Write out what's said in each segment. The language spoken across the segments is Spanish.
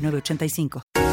85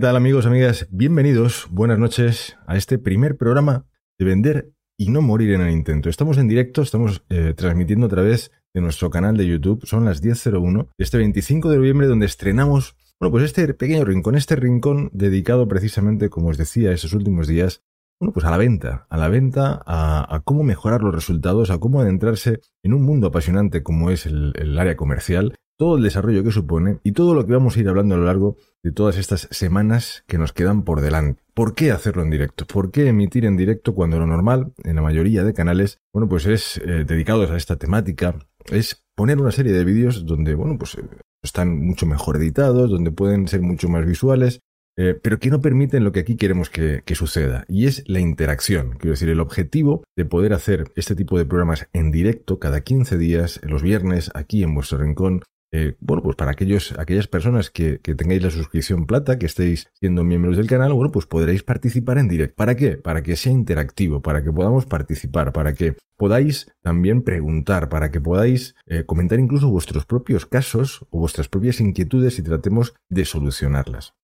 ¿Qué tal amigos, amigas? Bienvenidos, buenas noches a este primer programa de vender y no morir en el intento. Estamos en directo, estamos eh, transmitiendo a través de nuestro canal de YouTube, son las 10.01, este 25 de noviembre donde estrenamos, bueno, pues este pequeño rincón, este rincón dedicado precisamente, como os decía, esos últimos días, bueno, pues a la venta, a la venta, a, cómo mejorar los resultados, a cómo adentrarse en un mundo apasionante como es el área comercial todo el desarrollo que supone y todo lo que vamos a ir hablando a lo largo de todas estas semanas que nos quedan por delante. ¿Por qué hacerlo en directo? ¿Por qué emitir en directo cuando lo normal en la mayoría de canales, bueno, pues es eh, dedicados a esta temática, es poner una serie de vídeos donde, bueno, pues eh, están mucho mejor editados, donde pueden ser mucho más visuales, eh, pero que no permiten lo que aquí queremos que, que, suceda, y es la interacción. Quiero decir, el objetivo de poder hacer este tipo de programas en directo cada 15 días, los viernes, aquí en vuestro rincón, eh, bueno, pues para aquellos, aquellas personas que, tengáis la suscripción plata, que estéis siendo miembros del canal, bueno, pues podréis participar en directo. ¿Para qué? Para que sea interactivo, para que podamos participar, para que podáis también preguntar, para que podáis eh, comentar incluso vuestros propios casos o vuestras propias inquietudes y tratemos de solucionarlas.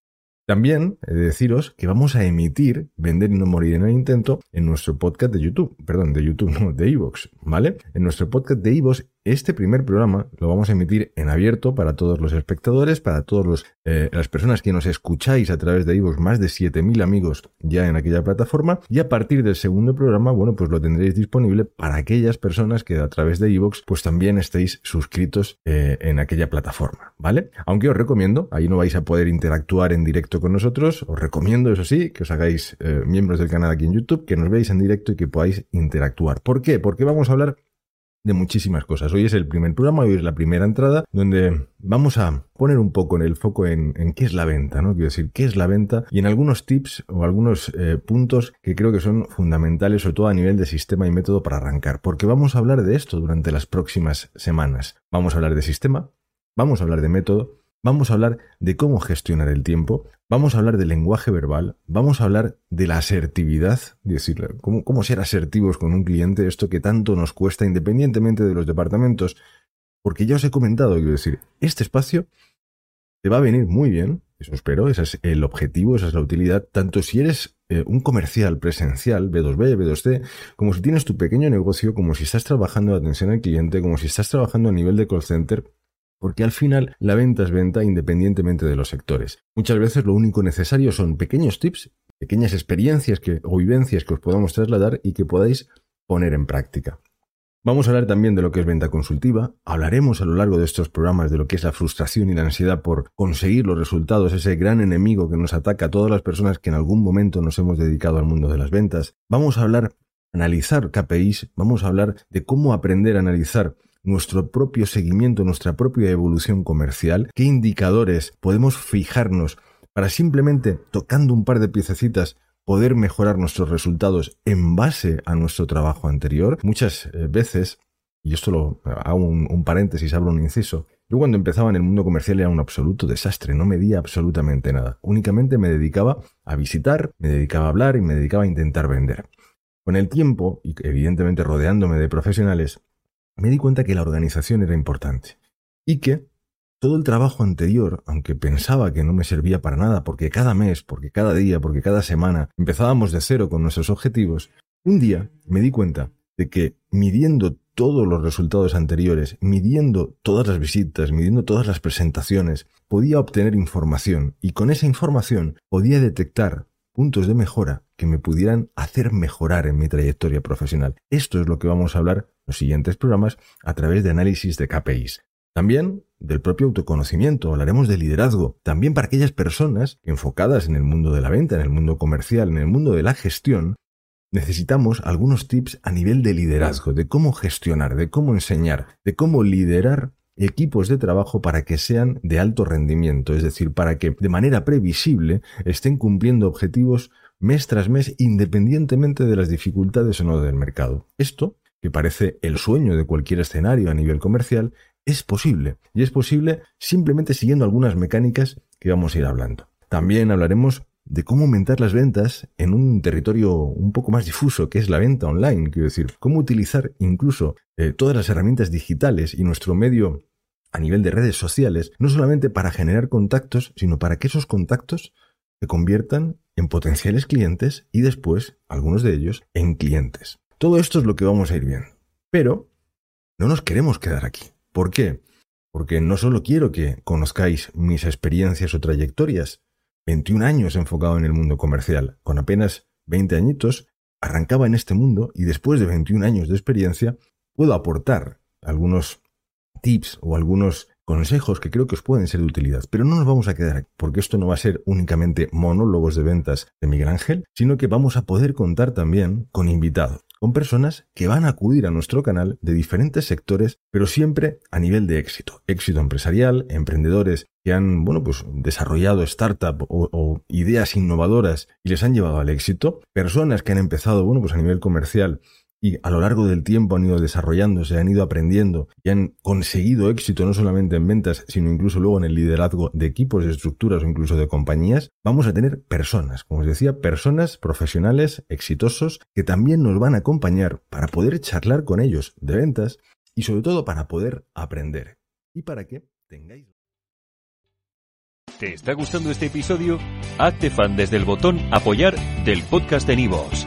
También he de deciros que vamos a emitir Vender y no morir en el intento en nuestro podcast de YouTube, perdón, de YouTube, no, de Evox, ¿vale? En nuestro podcast de Evox este primer programa lo vamos a emitir en abierto para todos los espectadores, para todas eh, las personas que nos escucháis a través de iVoox, más de 7.000 amigos ya en aquella plataforma. Y a partir del segundo programa, bueno, pues lo tendréis disponible para aquellas personas que a través de iVoox, pues también estéis suscritos eh, en aquella plataforma, ¿vale? Aunque os recomiendo, ahí no vais a poder interactuar en directo con nosotros, os recomiendo, eso sí, que os hagáis eh, miembros del canal aquí en YouTube, que nos veáis en directo y que podáis interactuar. ¿Por qué? Porque vamos a hablar de muchísimas cosas. Hoy es el primer programa, hoy es la primera entrada, donde vamos a poner un poco en el foco en, qué es la venta, ¿no? Quiero decir, qué es la venta y en algunos tips o algunos eh, puntos que creo que son fundamentales, sobre todo a nivel de sistema y método para arrancar, porque vamos a hablar de esto durante las próximas semanas. Vamos a hablar de sistema, vamos a hablar de método, vamos a hablar de cómo gestionar el tiempo, vamos a hablar del lenguaje verbal, vamos a hablar de la asertividad, decir, cómo, ser asertivos con un cliente, esto que tanto nos cuesta independientemente de los departamentos, porque ya os he comentado, quiero decir, este espacio te va a venir muy bien, eso espero, ese es el objetivo, esa es la utilidad, tanto si eres eh, un comercial presencial, B2B, B2C, como si tienes tu pequeño negocio, como si estás trabajando de atención al cliente, como si estás trabajando a nivel de call center, porque al final la venta es venta independientemente de los sectores. Muchas veces lo único necesario son pequeños tips, pequeñas experiencias que, o vivencias que os podamos trasladar y que podáis poner en práctica. Vamos a hablar también de lo que es venta consultiva, hablaremos a lo largo de estos programas de lo que es la frustración y la ansiedad por conseguir los resultados, ese gran enemigo que nos ataca a todas las personas que en algún momento nos hemos dedicado al mundo de las ventas. Vamos a hablar, analizar KPIs, vamos a hablar de cómo aprender a analizar nuestro propio seguimiento, nuestra propia evolución comercial, qué indicadores podemos fijarnos para simplemente tocando un par de piececitas poder mejorar nuestros resultados en base a nuestro trabajo anterior. Muchas eh, veces y esto lo hago un, paréntesis, abro un inciso. Yo cuando empezaba en el mundo comercial era un absoluto desastre, no medía absolutamente nada. Únicamente me dedicaba a visitar, me dedicaba a hablar y me dedicaba a intentar vender. Con el tiempo, y evidentemente rodeándome de profesionales, me di cuenta que la organización era importante y que todo el trabajo anterior, aunque pensaba que no me servía para nada, porque cada mes, porque cada día, porque cada semana empezábamos de cero con nuestros objetivos, un día me di cuenta de que midiendo todos los resultados anteriores, midiendo todas las visitas, midiendo todas las presentaciones, podía obtener información y con esa información podía detectar puntos de mejora que me pudieran hacer mejorar en mi trayectoria profesional. Esto es lo que vamos a hablar en los siguientes programas a través de análisis de KPIs. También del propio autoconocimiento, hablaremos de liderazgo, también para aquellas personas enfocadas en el mundo de la venta, en el mundo comercial, en el mundo de la gestión, necesitamos algunos tips a nivel de liderazgo, de cómo gestionar, de cómo enseñar, de cómo liderar equipos de trabajo para que sean de alto rendimiento, es decir, para que de manera previsible estén cumpliendo objetivos mes tras mes independientemente de las dificultades o no del mercado. Esto, que parece el sueño de cualquier escenario a nivel comercial, es posible, y es posible simplemente siguiendo algunas mecánicas que vamos a ir hablando. También hablaremos de cómo aumentar las ventas en un territorio un poco más difuso, que es la venta online. Quiero decir, cómo utilizar incluso eh, todas las herramientas digitales y nuestro medio a nivel de redes sociales, no solamente para generar contactos, sino para que esos contactos se conviertan en potenciales clientes y después, algunos de ellos, en clientes. Todo esto es lo que vamos a ir viendo. Pero no nos queremos quedar aquí. ¿Por qué? Porque no solo quiero que conozcáis mis experiencias o trayectorias, 21 años enfocado en el mundo comercial. Con apenas 20 añitos, arrancaba en este mundo y después de 21 años de experiencia, puedo aportar algunos tips o algunos consejos que creo que os pueden ser de utilidad. Pero no nos vamos a quedar aquí, porque esto no va a ser únicamente monólogos de ventas de Miguel Ángel, sino que vamos a poder contar también con invitados con personas que van a acudir a nuestro canal de diferentes sectores, pero siempre a nivel de éxito. Éxito empresarial, emprendedores que han, bueno, pues desarrollado startup o, ideas innovadoras y les han llevado al éxito. Personas que han empezado, bueno, pues a nivel comercial y a lo largo del tiempo han ido desarrollándose, han ido aprendiendo y han conseguido éxito no solamente en ventas, sino incluso luego en el liderazgo de equipos, de estructuras o incluso de compañías, vamos a tener personas, como os decía, personas profesionales exitosos que también nos van a acompañar para poder charlar con ellos de ventas y sobre todo para poder aprender y para que tengáis... ¿Te está gustando este episodio? Hazte fan desde el botón apoyar del podcast de Nivos.